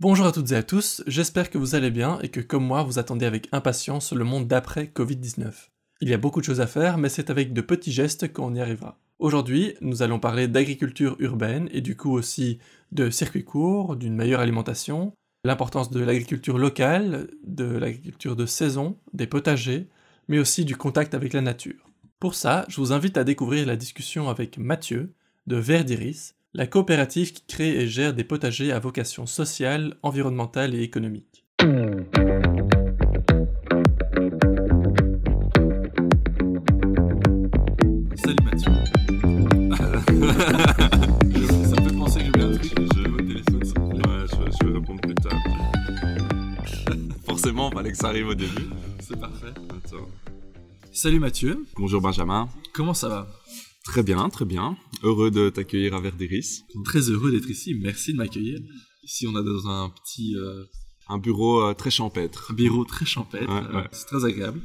Bonjour à toutes et à tous, j'espère que vous allez bien et que comme moi vous attendez avec impatience le monde d'après Covid-19. Il y a beaucoup de choses à faire, mais c'est avec de petits gestes qu'on y arrivera. Aujourd'hui, nous allons parler d'agriculture urbaine et du coup aussi de circuits courts, d'une meilleure alimentation, l'importance de l'agriculture locale, de l'agriculture de saison, des potagers, mais aussi du contact avec la nature. Pour ça, je vous invite à découvrir la discussion avec Mathieu de Verdiris, la coopérative qui crée et gère des potagers à vocation sociale, environnementale et économique. Salut Mathieu. ça me fait penser que j'ai un truc. J'ai au téléphone. plaît. Ouais, je, je vais répondre plus tard. Forcément, fallait que ça arrive au début. C'est parfait. Attends. Salut Mathieu. Bonjour Benjamin. Comment ça va? Très bien, très bien. Heureux de t'accueillir à Verdiris. Très heureux d'être ici. Merci de m'accueillir. Ici, on a dans un petit euh, Un bureau euh, très champêtre. bureau très champêtre. Ouais, Euh, ouais. C'est très agréable.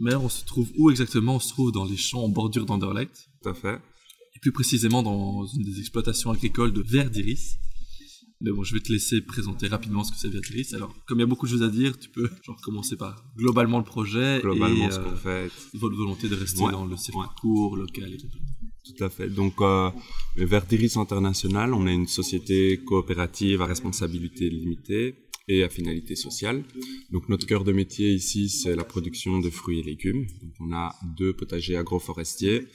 Mais on se trouve où exactement? On se trouve dans les champs en bordure d'Anderlecht. Tout à fait. Et plus précisément dans une des exploitations agricoles de Verdiris. Mais bon, je vais te laisser présenter rapidement ce que c'est Verdiris. Alors, comme il y a beaucoup de choses à dire, tu peux genre commencer par globalement le projet Globalement, et ce euh, qu'on fait. votre volonté de rester Ouais, dans le circuit court, local et tout. Tout à fait. Donc, euh, Verdiris International, on est une société coopérative à responsabilité limitée et à finalité sociale. Donc, notre cœur de métier ici, c'est la production de fruits et légumes. Donc, on a deux potagers agroforestiers,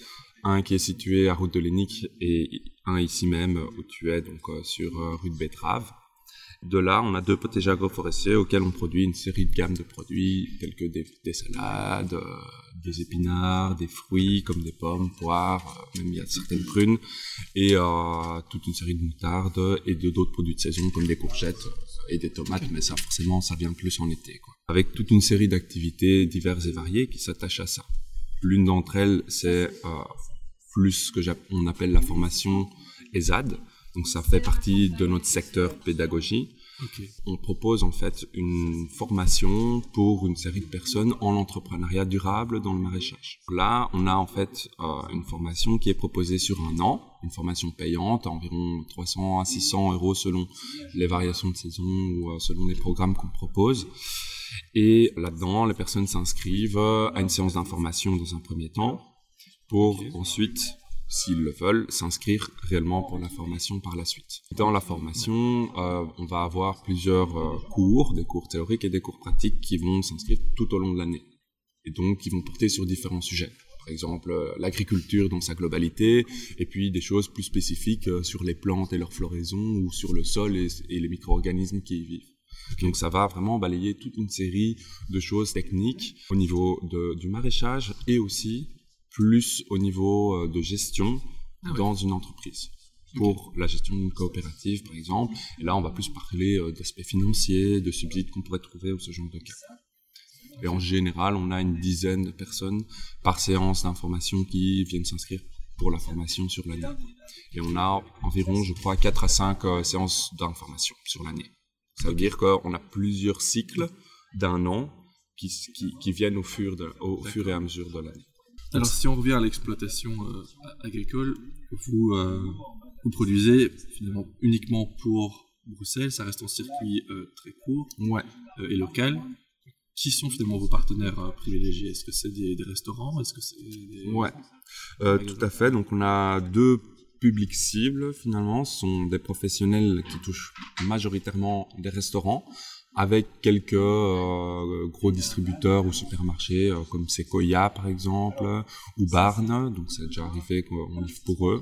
un qui est situé à Route de Lénique et un ici même où tu es, donc euh, sur euh, rue de Betrave. De là, on a deux potagers agroforestiers auxquels on produit une série de gammes de produits tels que des, des salades, euh, des épinards, des fruits comme des pommes, poires, même il y a certaines prunes, et toute une série de moutardes et de d'autres produits de saison comme des courgettes et des tomates, mais ça forcément ça vient plus en été. Avec toute une série d'activités diverses et variées qui s'attachent à ça. L'une d'entre elles, c'est plus ce que on appelle la formation ESAD. Donc ça fait partie de notre secteur pédagogie. On propose en fait une formation pour une série de personnes en l'entrepreneuriat durable dans le maraîchage. Là, on a en fait euh, une formation qui est proposée sur un an, une formation payante à environ 300 à 600 euros selon les variations de saison ou euh, selon les programmes qu'on propose. Et là-dedans, les personnes s'inscrivent à une séance d'information dans un premier temps pour ensuite, s'ils le veulent, s'inscrire réellement pour la formation par la suite. Dans la formation, euh, on va avoir plusieurs euh, cours, des cours théoriques et des cours pratiques qui vont s'inscrire tout au long de l'année. Et donc, qui vont porter sur différents sujets. Par exemple, euh, l'agriculture dans sa globalité, et puis des choses plus spécifiques sur les plantes et leur floraison, ou sur le sol et, les micro-organismes qui y vivent. Donc ça va vraiment balayer toute une série de choses techniques au niveau du maraîchage et aussi plus au niveau euh, de gestion Ah dans une entreprise. Pour la gestion d'une coopérative, par exemple. Et là, on va plus parler euh, d'aspects financiers, de subsides qu'on pourrait trouver ou ce genre de cas. Et en général, on a une dizaine de personnes par séance d'information qui viennent s'inscrire pour la formation sur l'année. Et on a environ, je crois, 4 à 5 euh, séances d'information sur l'année. Ça veut dire qu'on a plusieurs cycles d'un an qui, qui, qui viennent au fur, de, au fur et à mesure de l'année. Alors, si on revient à l'exploitation euh, agricole, vous, euh, vous produisez finalement uniquement pour Bruxelles, ça reste en circuit euh, très court Ouais. et local. Qui sont finalement vos partenaires euh, privilégiés? Est-ce que c'est des, des restaurants? Est-ce que c'est des... Ouais, euh, tout à fait. Donc on a deux publics cibles finalement. Ce sont des professionnels qui touchent majoritairement des restaurants, avec quelques euh, gros distributeurs ou supermarchés euh, comme Sequoia par exemple, ou Barnes. Donc c'est déjà arrivé qu'on livre pour eux,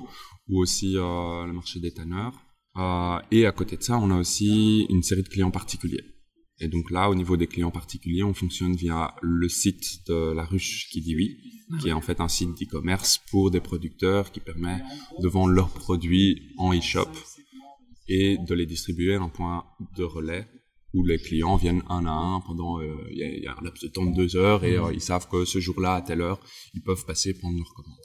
ou aussi euh, le marché des tanneurs. Euh, et à côté de ça, on a aussi une série de clients particuliers. Et donc là, au niveau des clients particuliers, on fonctionne via le site de la ruche qui dit oui, qui est en fait un site d'e-commerce pour des producteurs qui permet de vendre leurs produits en e-shop et de les distribuer à un point de relais où les clients viennent un à un pendant, euh, il y, a- il y a un laps de temps de deux heures et euh, ils savent que ce jour-là, à telle heure, ils peuvent passer prendre leur commande.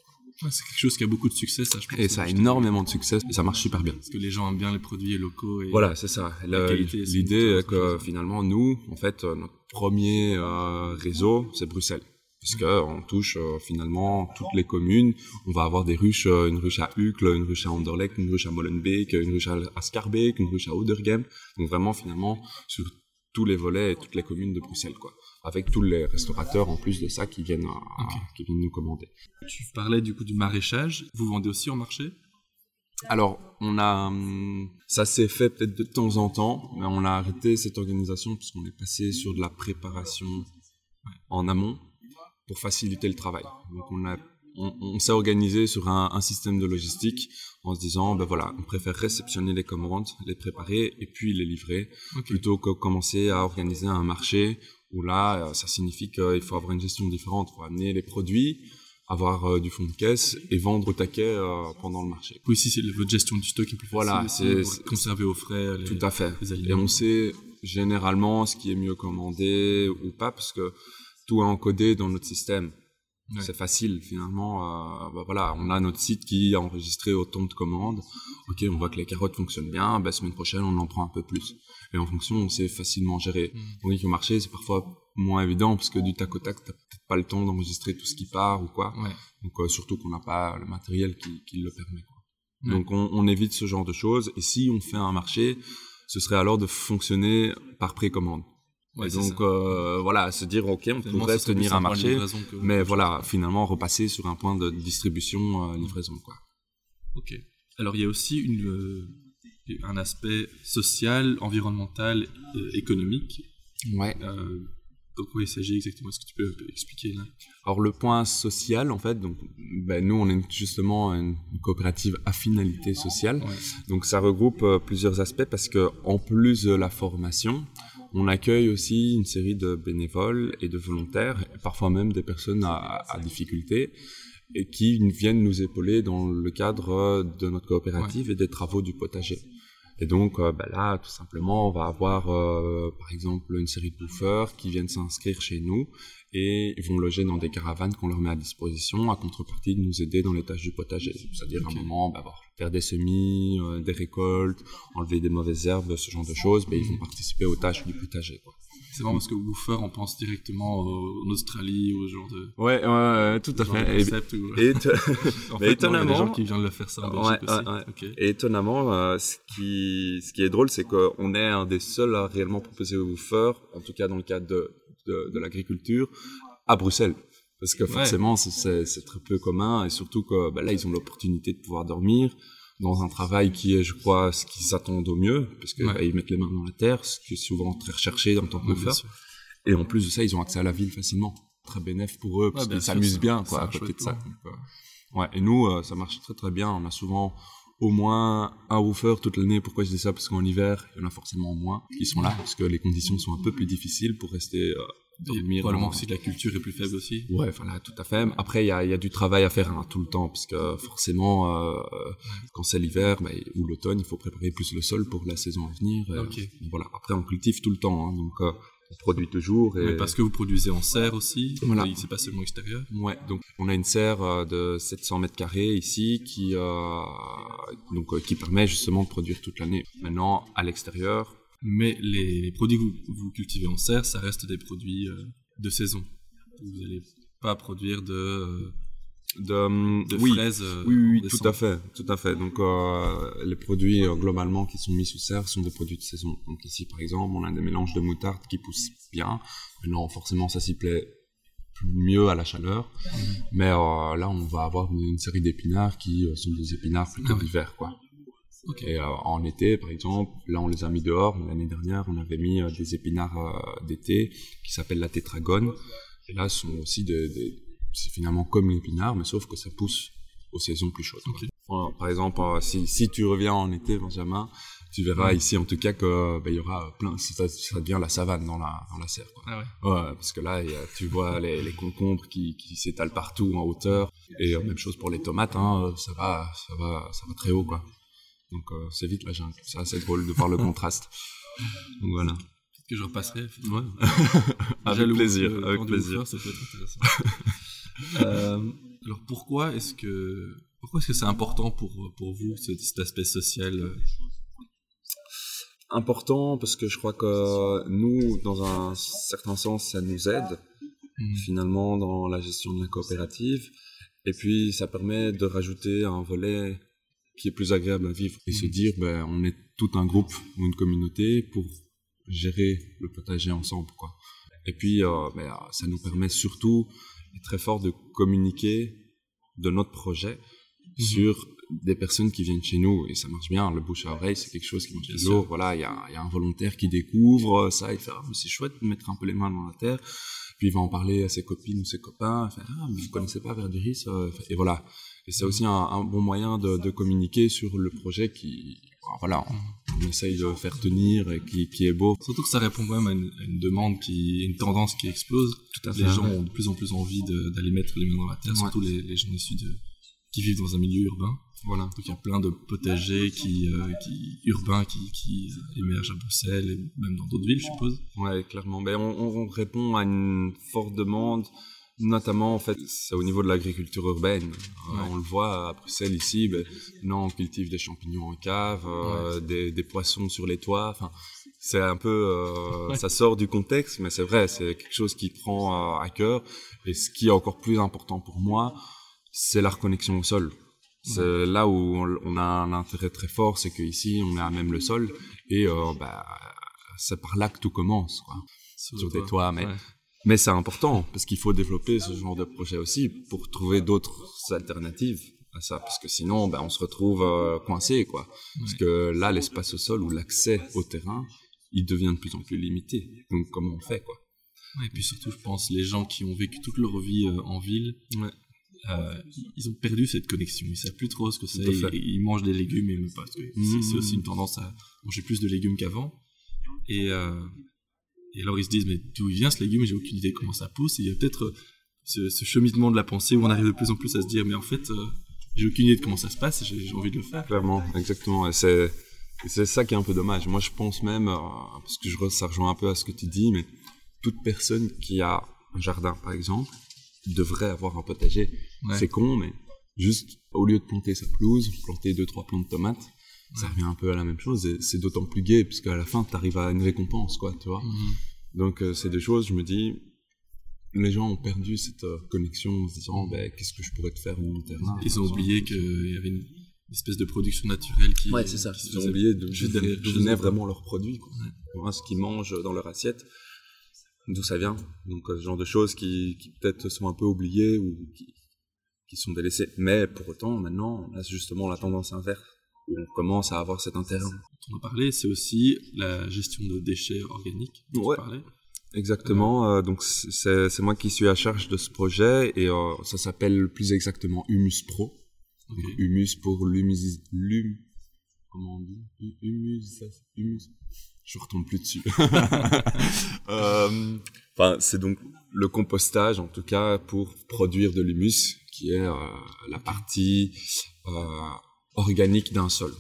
Ouais, c'est quelque chose qui a beaucoup de succès, ça, je pense. Et ça a énormément de succès et ça marche super bien. Parce que les gens aiment bien les produits locaux. Et... Voilà, c'est ça. L'idée est que finalement, nous, en fait, euh, notre premier euh, réseau, c'est Bruxelles. Parce que on touche euh, finalement toutes les communes. On va avoir des ruches, euh, une ruche à Uccle, une ruche à Anderlecht, une ruche à Molenbeek, une ruche à Scarbeek, une ruche à Oudergem. Donc vraiment finalement sur tous les volets et toutes les communes de Bruxelles, quoi. Avec tous les restaurateurs en plus de ça qui viennent, qui viennent nous commander. Tu parlais du coup du maraîchage. Vous vendez aussi en marché? Alors, on a, hum, ça s'est fait peut-être de temps en temps, mais on a arrêté cette organisation puisqu'on est passé sur de la préparation en amont pour faciliter le travail. Donc, on a, on, s'est organisé sur un, système de logistique en se disant, ben voilà, on préfère réceptionner les commandes, les préparer et puis les livrer, plutôt que commencer à organiser un marché où là, ça signifie qu'il faut avoir une gestion différente. Il faut amener les produits, avoir euh, du fond de caisse et vendre au taquet euh, pendant le marché. Oui, si c'est votre gestion du stock est plus voilà, c'est conserver au frais. tout à fait. et on sait généralement ce qui est mieux commandé ou pas parce que tout est encodé dans notre système. C'est facile finalement. Euh, bah voilà, on a notre site qui a enregistré autant de commandes. Ok, on voit que les carottes fonctionnent bien. Bah, semaine prochaine, on en prend un peu plus. Et en fonction, on sait facilement gérer. Mmh. Tandis qu'au marché, c'est parfois moins évident parce que du tac au tac, t'as peut-être pas le temps d'enregistrer tout ce qui part ou quoi. Ouais. Donc euh, surtout qu'on n'a pas le matériel qui, qui le permet. Quoi. Donc on, on, évite ce genre de choses. Et si on fait un marché, ce serait alors de fonctionner par précommande. Ouais, donc euh, voilà, se dire ok, on pourrait tenir un marché, mais voilà, finalement repasser sur un point de distribution euh, livraison quoi. Ok. Alors il y a aussi une, euh, un aspect social, environnemental, économique. Ouais. De quoi il s'agit exactement? Est-ce que tu peux expliquer là? Alors le point social, en fait, donc ben, nous on est justement une coopérative à finalité sociale, donc ça regroupe plusieurs aspects parce que en plus de la formation, on accueille aussi une série de bénévoles et de volontaires, et parfois même des personnes à, à difficulté, et qui viennent nous épauler dans le cadre de notre coopérative et des travaux du potager. Et donc euh, bah là, tout simplement, on va avoir euh, par exemple une série de bouffeurs qui viennent s'inscrire chez nous et ils vont loger dans des caravanes qu'on leur met à disposition à contrepartie de nous aider dans les tâches du potager. C'est-à-dire à un moment, bah, faire des semis, euh, des récoltes, enlever des mauvaises herbes, ce genre de choses, bah, ils vont participer aux tâches du potager. Quoi. C'est vraiment parce que Woofer, on pense directement en Australie ou au genre de. Ouais, ouais, tout à fait. Et, en fait, étonnamment. Il y a des gens qui viennent le faire ça en Belgique aussi. Et étonnamment, euh, ce, qui, ce qui est drôle, c'est qu'on est un des seuls à réellement proposer Woofer, en tout cas dans le cadre de, de, de l'agriculture, à Bruxelles. Parce que forcément, c'est très peu commun et surtout que bah, là, ils ont l'opportunité de pouvoir dormir dans un travail qui est, je crois, ce qu'ils s'attendent au mieux, parce qu'ils ouais. mettent les mains dans la terre, ce qui est souvent très recherché en tant que faire. Et en plus de ça, ils ont accès à la ville facilement. Très bénéf pour eux, parce qu'ils s'amusent bien, quoi, à côté de ça. Euh, ouais. Et nous, euh, ça marche très très bien. On a souvent au moins un woofer toute l'année. Pourquoi je dis ça? Parce qu'en hiver, il y en a forcément moins qui sont là, parce que les conditions sont un peu plus difficiles pour rester euh, dormir. Probablement aussi que la culture est plus faible aussi. Ouais, voilà, tout à fait. Après, il y a, y a, du travail à faire hein, tout le temps, parce que forcément, euh, quand c'est l'hiver bah, ou l'automne, il faut préparer plus le sol pour la saison à venir. Et, voilà. Après, on cultive tout le temps, hein, donc euh, on produit toujours. Et... Mais parce que vous produisez en serre aussi, voilà. c'est pas seulement extérieur. Ouais, donc on a une serre euh, de 700 mètres carrés ici qui euh, donc euh, qui permet justement de produire toute l'année. Maintenant, à l'extérieur, mais les, produits que vous, cultivez en serre, ça reste des produits euh, de saison. Vous n'allez pas produire de, euh, de, de oui, fraises. Euh, oui, oui, oui tout à fait, tout à fait. Donc les produits globalement qui sont mis sous serre sont des produits de saison. Donc ici par exemple, on a des mélanges de moutarde qui poussent bien. Maintenant forcément ça s'y plaît mieux à la chaleur. Mais là, on va avoir une, série d'épinards qui sont des épinards plutôt ah d'hiver, quoi. Et euh, en été, par exemple, là on les a mis dehors. L'année dernière, on avait mis euh, des épinards euh, d'été qui s'appellent la tétragone. Et là, sont aussi des, des c'est finalement comme l'épinard, mais sauf que ça pousse aux saisons plus chaudes. par exemple, si, si, tu reviens en été, Benjamin, tu verras ici en tout cas que il y aura plein, ça, ça, devient la savane dans la dans la serre. Quoi. Ah ouais. ouais. parce que là, tu vois les, les concombres qui, qui s'étalent partout en hauteur. Et même chose pour les tomates, hein, ça va, ça va, ça va très haut quoi. Donc euh, c'est vite la jungle. C'est assez drôle de voir le contraste. Donc voilà. Peut-être que je repasserai. Ouais. avec plaisir. avec plaisir. ça peut être intéressant. euh, alors pourquoi est-ce que pourquoi est-ce que c'est important pour pour vous cet, cet aspect social? Important parce que je crois que nous, dans un certain sens, ça nous aide Mhm. finalement dans la gestion de la coopérative. Et puis ça permet de rajouter un volet qui est plus agréable à vivre et se Mhm. dire ben on est tout un groupe ou une communauté pour gérer le potager ensemble quoi. Et puis euh, ben, ça nous permet surtout et très fort de communiquer de notre projet Mhm. sur des personnes qui viennent chez nous et ça marche bien le bouche à oreille c'est quelque chose qui marche Bien toujours voilà il y a, il y a un volontaire qui découvre ça il fait ah, c'est chouette de mettre un peu les mains dans la terre puis il va en parler à ses copines ou ses copains fait ah mais vous connaissez pas Verdiris euh, et voilà et c'est aussi un, un bon moyen de, de communiquer sur le projet qui voilà on, on essaye de faire tenir et qui, qui est beau Surtout que ça répond quand même à une, à une demande qui, une tendance qui explose. tout à Les gens ont de plus en plus envie d'aller mettre les mains dans la terre, Ouais. surtout les, les gens issus de, qui vivent dans un milieu urbain. voilà Donc il y a plein de potagers qui, euh, qui urbains qui, qui émergent à Bruxelles et même dans d'autres villes, je suppose. Ouais, clairement. Ben, on, on répond à une forte demande, notamment en fait, c'est au niveau de l'agriculture urbaine. Euh, Ouais. on le voit à Bruxelles ici, ben, non, on cultive des champignons en cave, euh, des, des poissons sur les toits. Enfin, c'est un peu, Ouais. ça sort du contexte, mais c'est vrai, c'est quelque chose qui prend à cœur. Et ce qui est encore plus important pour moi, c'est la reconnexion au sol. C'est là où on, a un intérêt très fort, c'est qu'ici, on est à même le sol, et euh, bah, c'est par là que tout commence. Quoi Sur, des toits, mais, Ouais. mais c'est important parce qu'il faut développer ce genre de projet aussi pour trouver d'autres alternatives à ça, parce que sinon, ben, on se retrouve euh, coincé, quoi. Parce que là, l'espace au sol ou l'accès au terrain, il devient de plus en plus limité. Donc, comment on fait, quoi? Ouais, et puis surtout, je pense, les gens qui ont vécu toute leur vie euh, en ville, Ouais. Euh, ils- ont perdu cette connexion. Ils savent plus trop ce que c'est. Ils, ils mangent des légumes et même pas. Que c'est- aussi une tendance à manger plus de légumes qu'avant. Et, euh, et alors ils se disent, mais d'où vient ce légume? J'ai aucune idée comment ça pousse. Et il y a peut-être euh, ce, ce cheminement de la pensée où on arrive de plus en plus à se dire, mais en fait, euh, j'ai aucune idée de comment ça se passe j'ai envie de le faire. Clairement, exactement. Et c'est, ça qui est un peu dommage. Moi, je pense même, parce que je, ça rejoint un peu à ce que tu dis, mais toute personne qui a un jardin, par exemple, devrait avoir un potager. Ouais. C'est con, mais juste, au lieu de planter sa pelouse, planter deux, trois plants de tomates, ça revient un peu à la même chose. Et c'est d'autant plus gai, puisqu'à la fin, tu arrives à une récompense, quoi, tu vois. Mhm. Donc, euh, c'est des choses, je me dis, les gens ont perdu cette euh, connexion en se disant, ben, qu'est-ce que je pourrais te faire mon terrain Ils ont oublié qu'il y avait une espèce de production naturelle qui. Ouais, c'est ça. qui Ils ont oublié de juste eux. vraiment leurs produits, quoi. Ouais. Voilà, ce qu'ils mangent dans leur assiette, d'où ça vient. Donc, euh, ce genre de choses qui, qui peut-être sont un peu oubliées ou qui, qui sont délaissées. Mais pour autant, maintenant, on a justement la tendance inverse, où on commence à avoir cet intérêt. on en parlait, c'est aussi la gestion de déchets organiques. dont tu Ouais. parlais. Exactement. euh, donc, c'est moi qui suis à charge de ce projet et euh, ça s'appelle plus exactement Humus Pro. Humus pour l'humus... Comment on dit Hu- Humus... Humus... Je retombe plus dessus. Euh, c'est donc le compostage, en tout cas, pour produire de l'humus, qui est euh, la partie euh, organique d'un sol,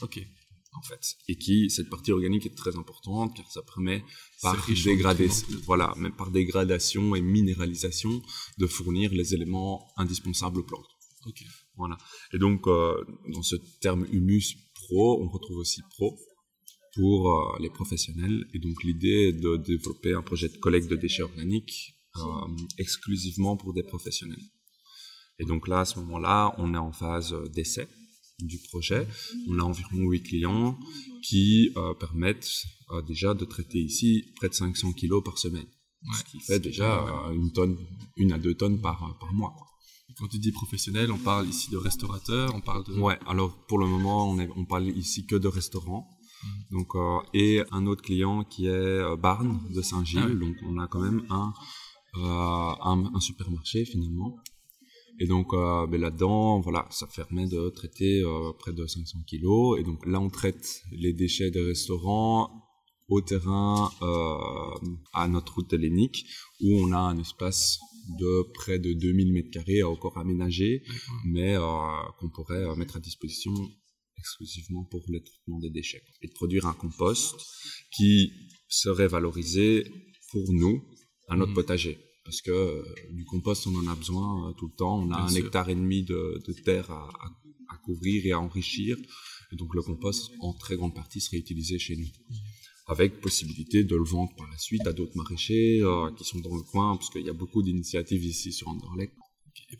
Ok. en fait. Et qui, cette partie organique est très importante, car ça permet, par, peut-être. voilà, mais par dégradation et minéralisation, de fournir les éléments indispensables aux plantes. Ok. Voilà. Et donc, euh, dans ce terme humus pro, on retrouve aussi pro pour euh, les professionnels. Et donc, l'idée est de développer un projet de collecte de déchets organiques euh, exclusivement pour des professionnels. Et donc là, à ce moment-là, on est en phase d'essai du projet. On a environ 8 clients qui permettent déjà de traiter ici près de 500 kilos par semaine. Ouais. Ce qui fait déjà une tonne, une à deux tonnes par, par mois. quoi. Quand tu dis professionnel, on parle ici de restaurateurs, on parle de. Ouais, alors pour le moment, on, est, on parle ici que de restaurants. Donc, euh, et un autre client qui est euh, Barnes de Saint-Gilles. Ah oui. Donc, on a quand même un, euh, un, un supermarché finalement. Et donc, euh, ben là-dedans, voilà, ça permet de traiter près de 500 kilos. Et donc là, on traite les déchets des restaurants au terrain à notre route hellénique où on a un espace de près de 2000 mètres carrés à encore aménager D'accord. mais euh, qu'on pourrait euh, mettre à disposition exclusivement pour le traitement des déchets. Et de produire un compost qui serait valorisé pour nous à notre Mhm. potager. Parce que euh, du compost, on en a besoin euh, tout le temps. On a Bien un sûr. hectare et demi de, de terre à, à- à couvrir et à enrichir. Et donc le compost, en très grande partie, serait utilisé chez nous. Avec possibilité de le vendre par la suite à d'autres maraîchers euh, qui sont dans le coin, parce qu'il y a beaucoup d'initiatives ici sur Anderlecht.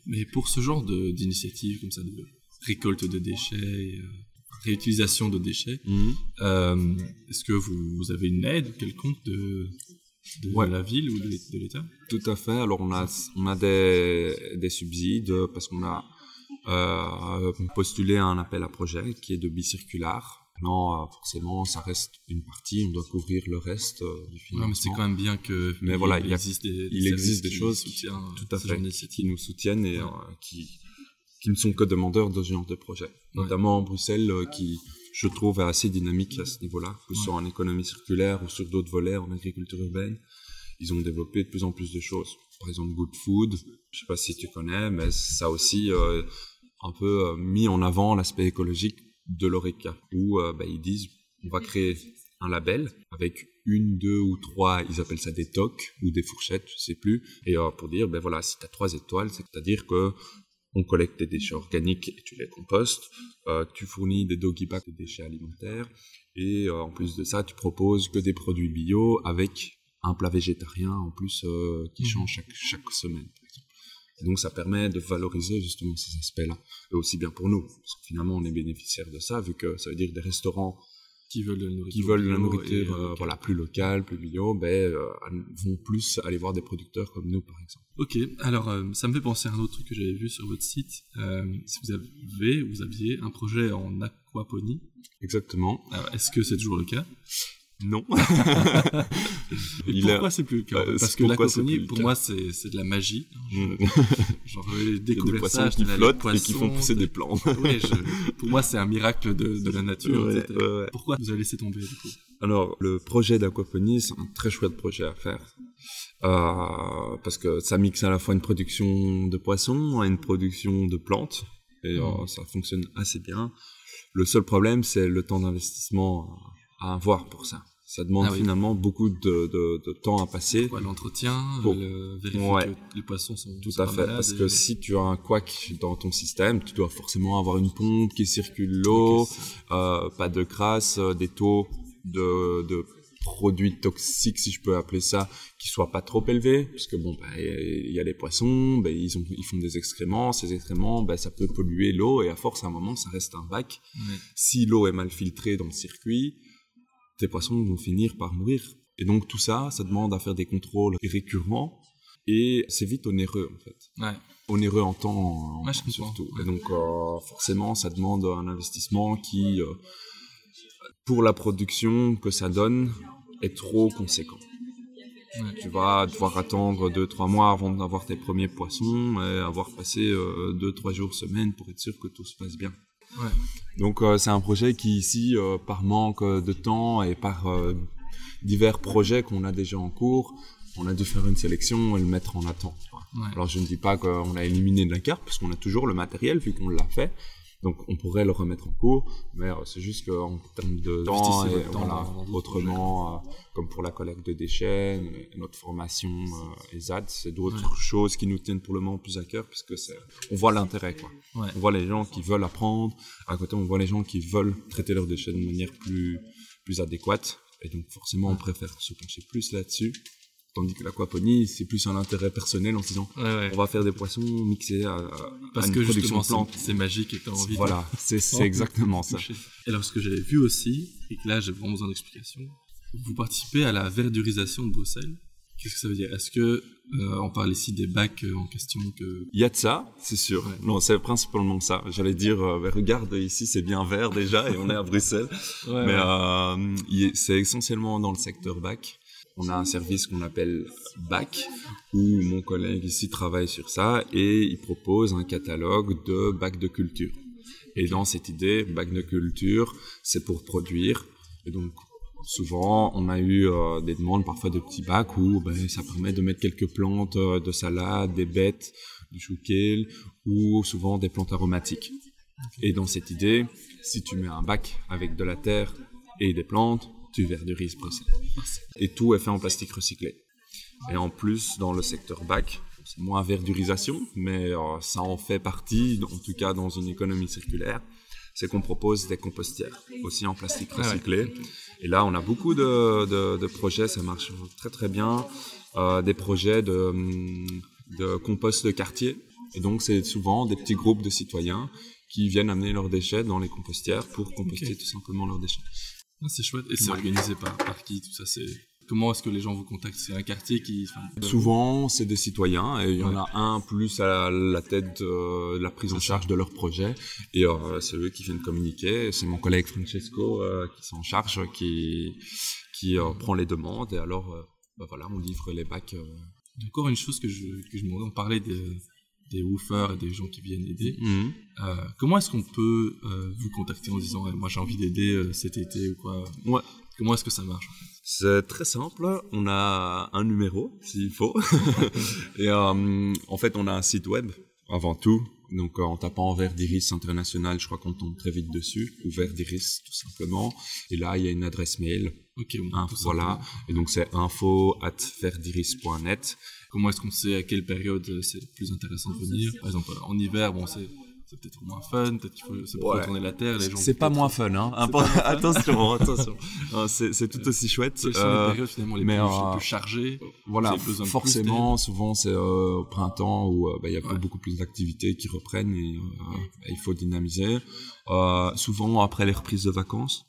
Mais pour ce genre d'initiatives comme ça, de récolte de déchets, et, euh, réutilisation de déchets, Mhm. euh, est-ce que vous, vous avez une aide quelconque de, de Ouais. la ville ou de l'É- de l'État? Tout à fait. Alors on a on a des, des subsides parce qu'on a postulé à un appel à projet qui est de bicirculaire. Non, forcément, ça reste une partie. On doit couvrir le reste euh, du Ouais, financement. mais c'est quand même bien que Mais il voilà, il existe des, il existe des qui choses soutiennent tout à fait qui nous soutiennent et Ouais. euh, qui qui ne sont que demandeurs de ce genre de projet. Notamment Bruxelles, euh, qui je trouve est assez dynamique à ce niveau-là, que ce Ouais. soit en économie circulaire ou sur d'autres volets en agriculture urbaine. Ils ont développé de plus en plus de choses. Par exemple, Good Food, je sais pas si tu connais, mais ça a aussi euh, un peu euh, mis en avant l'aspect écologique de l'ORECA, où euh, bah, ils disent on va créer un label avec une, deux ou trois, ils appellent ça des tocs ou des fourchettes, je sais plus, et euh, pour dire ben voilà, si tu as trois étoiles, c'est-à-dire que on collecte des déchets organiques et tu les compostes, euh, tu fournis des doggy bags, des déchets alimentaires, et euh, en plus de ça, tu proposes que des produits bio avec un plat végétarien en plus qui Mhm. change chaque, chaque semaine. Et donc ça permet de valoriser justement ces aspects-là, et aussi bien pour nous, parce que finalement on est bénéficiaire de ça, vu que ça veut dire des restaurants qui veulent de la nourriture, qui veulent de la bio nourriture et, euh, euh, voilà, plus locale, plus bio, ben, euh, vont plus aller voir des producteurs comme nous par exemple. Ok, alors euh, ça me fait penser à un autre truc que j'avais vu sur votre site. Euh, si vous avez, vous aviez un projet en aquaponie. Exactement. Est-ce que c'est toujours le cas? Non. Et Il a- pourquoi c'est plus le cas en Euh, Parce que l'aquaponie, pour moi, c'est de la magie. Mm. Genre, j'avais Il y a des découvert poissons ça, qui flottent et qui font pousser des plantes. Ouais, je- pour moi, c'est un miracle de, de la nature. Ouais, ouais. Pourquoi vous avez laissé tomber du coup? Alors, le projet d'aquaponie, c'est un très chouette projet à faire. Euh, parce que ça mixe à la fois une production de poissons et une production de plantes. Et euh, Mhm. ça fonctionne assez bien. Le seul problème, c'est le temps d'investissement à avoir pour ça. Ça demande Ah oui. finalement beaucoup de, de- de temps à passer. Quoi, L'entretien, Pour- le, vérifier Ouais. que les poissons sont Tout à fait, parce et- que si tu as un couac dans ton système, tu dois forcément avoir une pompe qui circule l'eau, euh, pas de crasse, euh, des taux de, de produits toxiques, si je peux appeler ça, qui soient pas trop élevés, parce que bon, bah, il y a les poissons, bah, ils, ont, ils font des excréments, ces excréments, bah, ça peut polluer l'eau, et à force, à un moment, ça reste un bac. Ouais. Si l'eau est mal filtrée dans le circuit, tes poissons vont finir par mourir. Et donc tout ça, ça demande à faire des contrôles récurrents, et c'est vite onéreux, en fait Ouais. onéreux en temps en- Ouais, je comprends. surtout. Et donc euh, forcément, ça demande un investissement qui, euh, pour la production que ça donne, est trop conséquent. Ouais. Tu vas devoir attendre 2-3 mois avant d'avoir tes premiers poissons et avoir passé 2-3 jours semaine pour être sûr que tout se passe bien. Ouais. Donc euh, c'est un projet qui ici, euh, par manque de temps et par euh, divers projets qu'on a déjà en cours, on a dû faire une sélection et le mettre en attente. Ouais. Alors je ne dis pas qu'on a éliminé de la carte, parce qu'on a toujours le matériel vu qu'on l'a fait. Donc on pourrait le remettre en cours, mais euh, c'est juste qu'en termes de temps, et temps voilà, autrement, euh, comme pour la collecte de déchets, no- notre formation euh, ESAD, c'est d'autres Ouais. choses qui nous tiennent pour le moment plus à cœur, parce que c'est, on voit l'intérêt, quoi. Ouais. On voit les gens qui veulent apprendre, à côté on voit les gens qui veulent traiter leurs déchets de manière plus, plus adéquate, et donc forcément on préfère se pencher plus là-dessus. Tandis que l'aquaponie, c'est plus un intérêt personnel en se disant Ouais, ouais. on va faire des poissons mixés à, à Parce une que production justement, c'est magique et t'as envie de- Voilà, c'est c'est exactement ça. Et alors, ce que j'avais vu aussi, et que là, j'ai vraiment besoin d'explications, vous participez à la verdurisation de Bruxelles. Qu'est-ce que ça veut dire? Est-ce que, euh, on parle ici des bacs euh, en question que... Il y a de ça, c'est sûr. Ouais. Non, c'est principalement ça. J'allais dire, euh, regarde, ici c'est bien vert déjà et on est à Bruxelles. Ouais, Mais ouais. c'est essentiellement dans le secteur bac. On a un service qu'on appelle BAC, où mon collègue ici travaille sur ça et il propose un catalogue de bacs de culture. Et dans cette idée, bac de culture, c'est pour produire. Et donc, souvent, on a eu euh, des demandes parfois de petits bacs où ben, ça permet de mettre quelques plantes euh, de salade, des bêtes, du chou kale, ou souvent des plantes aromatiques. Et dans cette idée, si tu mets un bac avec de la terre et des plantes, tu verdurises Bruxelles. Et tout est fait en plastique recyclé. Et en plus, dans le secteur bac, c'est moins verdurisation, mais euh, ça en fait partie, en tout cas dans une économie circulaire. c'est qu'on propose des compostières, aussi en plastique Ah ouais. recyclé. Et là, on a beaucoup de, de- de projets, ça marche très très bien. Euh, des projets de, hum, de compost de quartier. Et donc, c'est souvent des petits groupes de citoyens qui viennent amener leurs déchets dans les compostières pour composter tout simplement leurs déchets. Ah, c'est chouette. Et c'est Ouais. organisé par, par qui tout ça c'est... Comment est-ce que les gens vous contactent? C'est un quartier qui... enfin, Souvent, c'est des citoyens et il y en a un plus à la tête de la prise en charge de leur projet et euh, c'est eux qui viennent communiquer. C'est mon collègue Francesco euh, qui s'en charge, qui, qui euh, prend les demandes et alors, euh, bah voilà, on livre les bacs. euh. Encore une chose que je, que je me on parlait des, des woofers et des gens qui viennent aider. Euh, comment est-ce qu'on peut euh, vous contacter en disant Eh, moi j'ai envie d'aider euh, cet été ou quoi? Ouais. Comment est-ce que ça marche C'est très simple. On a un numéro, s'il faut. et en fait, on a un site web avant tout. Donc, en tapant Vert d'Iris International, je crois qu'on tombe très vite dessus. Ou Vert d'Iris, tout simplement. Et là, il y a une adresse mail. Ok, bon, Hein, voilà. Et donc, c'est info at verdiris.net. Comment est-ce qu'on sait à quelle période euh, c'est le plus intéressant de venir Par exemple, euh, en hiver, bon, c'est c'est peut-être moins fun, peut-être qu'il faut c'est pour Ouais. retourner la terre. Les gens C'est pas moins fun, hein. Pas attention, attention. Euh, C'est c'est tout aussi chouette. Quelles sont Euh, les périodes finalement les mais, plus, euh, les plus chargées Voilà, forcément, souvent c'est euh, au printemps où euh, bah, il y a Ouais. beaucoup plus d'activités qui reprennent et euh, il faut dynamiser. Euh, souvent après les reprises de vacances,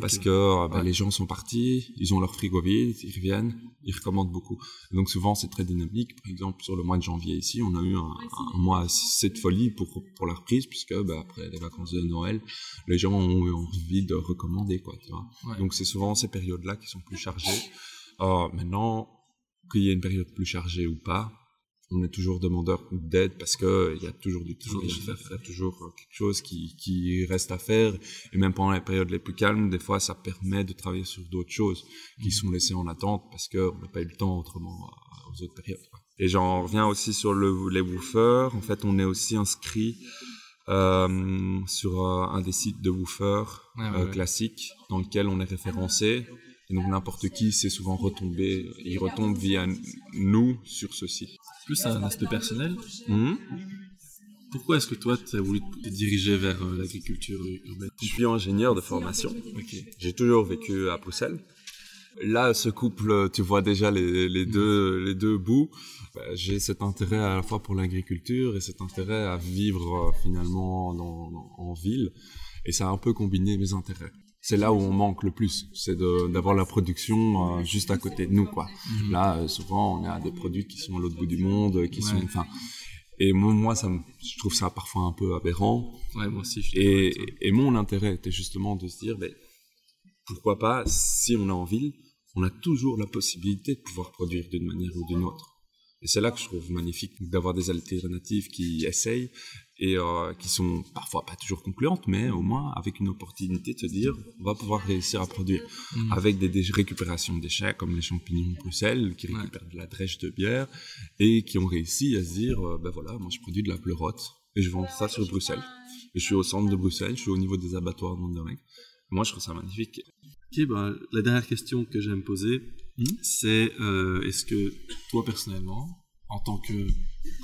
parce que euh, bah, Ouais. les gens sont partis, ils ont leur frigo vide, ils reviennent, ils recommandent beaucoup. Donc souvent c'est très dynamique. Par exemple sur le mois de janvier ici, on a eu un, un mois assez de folie pour pour la reprise puisque bah, après les vacances de Noël, les gens ont eu envie de recommander quoi. Tu vois. Ouais. Donc c'est souvent ces périodes-là qui sont plus chargées. Euh, maintenant, qu'il y ait une période plus chargée ou pas, on est toujours demandeur d'aide parce que il y a toujours du travail à faire, il y a toujours euh, quelque chose qui, qui reste à faire. Et même pendant les périodes les plus calmes, des fois, ça permet de travailler sur d'autres choses qui sont laissées en attente parce qu'on n'a pas eu le temps autrement euh, aux autres périodes. Et j'en reviens aussi sur le, les woofers. En fait, on est aussi inscrit euh, sur euh, un des sites de woofers euh, ouais. classiques dans lequel on est référencé. Et donc n'importe qui sait souvent retomber, il retombe via nous sur ce site. Plus un aspect personnel. Mhm. Pourquoi est-ce que toi, tu as voulu te diriger vers euh, l'agriculture urbaine? Je suis ingénieur de formation. J'ai toujours vécu à Bruxelles. Là, ce couple, tu vois déjà les, les deux, les deux bouts. Bah, J'ai cet intérêt à la fois pour l'agriculture et cet intérêt à vivre euh, finalement dans- dans- en ville. Et ça a un peu combiné mes intérêts. C'est là où on manque le plus, c'est d'avoir la production euh, juste à côté de nous, quoi. Mhm. Là, euh, souvent, on a des produits qui sont à l'autre bout du monde, euh, qui sont, enfin, et moi, moi, ça, me- je trouve ça parfois un peu aberrant. Ouais, moi aussi, je et mon intérêt était justement de se dire, ben, pourquoi pas, si on est en ville, on a toujours la possibilité de pouvoir produire d'une manière ou d'une autre. Et c'est là que je trouve magnifique d'avoir des alternatives qui essayent et euh, qui sont parfois pas toujours concluantes, mais au moins avec une opportunité de se dire, on va pouvoir réussir à produire Mhm. avec des, récupérations de déchets comme les champignons Bruxelles qui Ouais. récupèrent de la drèche de bière et qui ont réussi à se dire euh, ben voilà moi je produis de la pleurote et je vends ça sur Bruxelles et je suis au centre de Bruxelles je suis au niveau des abattoirs de Monterrey moi je trouve ça magnifique Ok, bah, la dernière question que j'aime poser, Hmm c'est euh, est-ce que toi personnellement, en tant que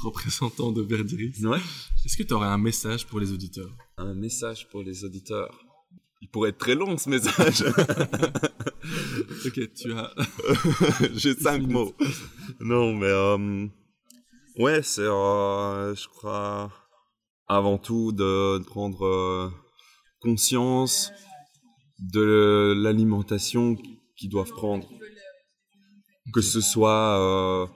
représentant de Verdiris, ouais. est-ce que tu aurais un message pour les auditeurs? Un message pour les auditeurs il pourrait être très long ce message Ok, tu as. j'ai cinq mots non mais euh, ouais c'est euh, je crois avant tout de prendre euh, conscience de l'alimentation qu'ils doivent prendre. Que ce soit euh,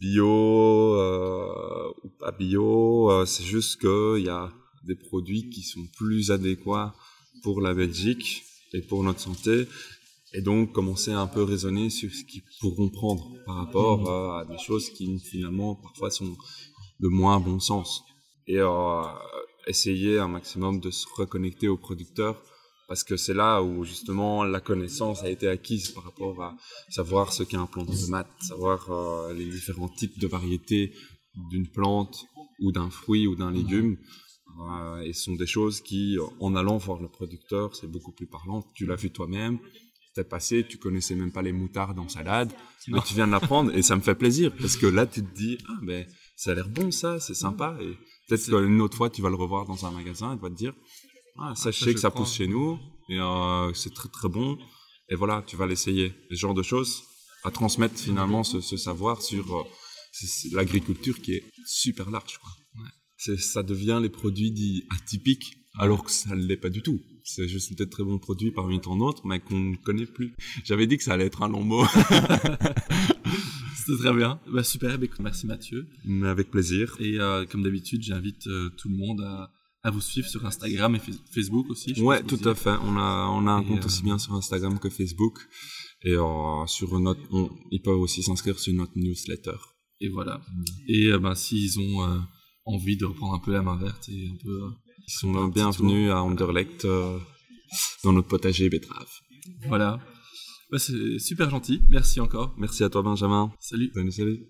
bio euh, ou pas bio, euh, c'est juste qu'il y a des produits qui sont plus adéquats pour la Belgique et pour notre santé. Et donc commencer à un peu raisonner sur ce qu'ils pourront prendre par rapport euh, à des choses qui finalement parfois sont de moins bon sens. Et euh, essayer un maximum de se reconnecter aux producteurs parce que c'est là où justement la connaissance a été acquise par rapport à savoir ce qu'est un plant de tomate, savoir euh, les différents types de variétés d'une plante ou d'un fruit ou d'un légume. Euh, et ce sont des choses qui, en allant voir le producteur, c'est beaucoup plus parlant. Tu l'as vu toi-même, t'es passé, tu connaissais même pas les moutardes en salade, mais tu viens de l'apprendre et ça me fait plaisir parce que là tu te dis, ah ben ça a l'air bon ça, c'est sympa et peut-être qu'une autre fois tu vas le revoir dans un magasin et tu vas te dire, Ah, sachez que ça prends. pousse chez nous et euh, c'est très très bon. Et voilà, tu vas l'essayer. Ce genre de choses à transmettre finalement ce, ce savoir sur euh, l'agriculture qui est super large. Quoi. C'est- Ça devient les produits dits atypiques alors que ça ne l'est pas du tout. C'est juste des très bons produits parmi tant d'autres, mais qu'on ne connaît plus. J'avais dit que ça allait être un long mot, C'était très bien. Bah, super, bah, merci Mathieu. mais avec plaisir. Et euh, comme d'habitude, j'invite euh, tout le monde à, à vous suivre sur Instagram et Fa- Facebook aussi. je Ouais, pense tout aussi. à fait. On a, on a un Et, compte euh, aussi bien sur Instagram que Facebook. Et euh, sur notre, on- ils peuvent aussi s'inscrire sur notre newsletter. Et voilà. Et euh, ben, s'ils ont euh, envie de reprendre un peu la main verte et un peu. euh, Ils sont bienvenus à Anderlecht euh, dans notre potager betterave. voilà. Bah, c'est super gentil. Merci encore. Merci à toi Benjamin. Salut. Salut, salut.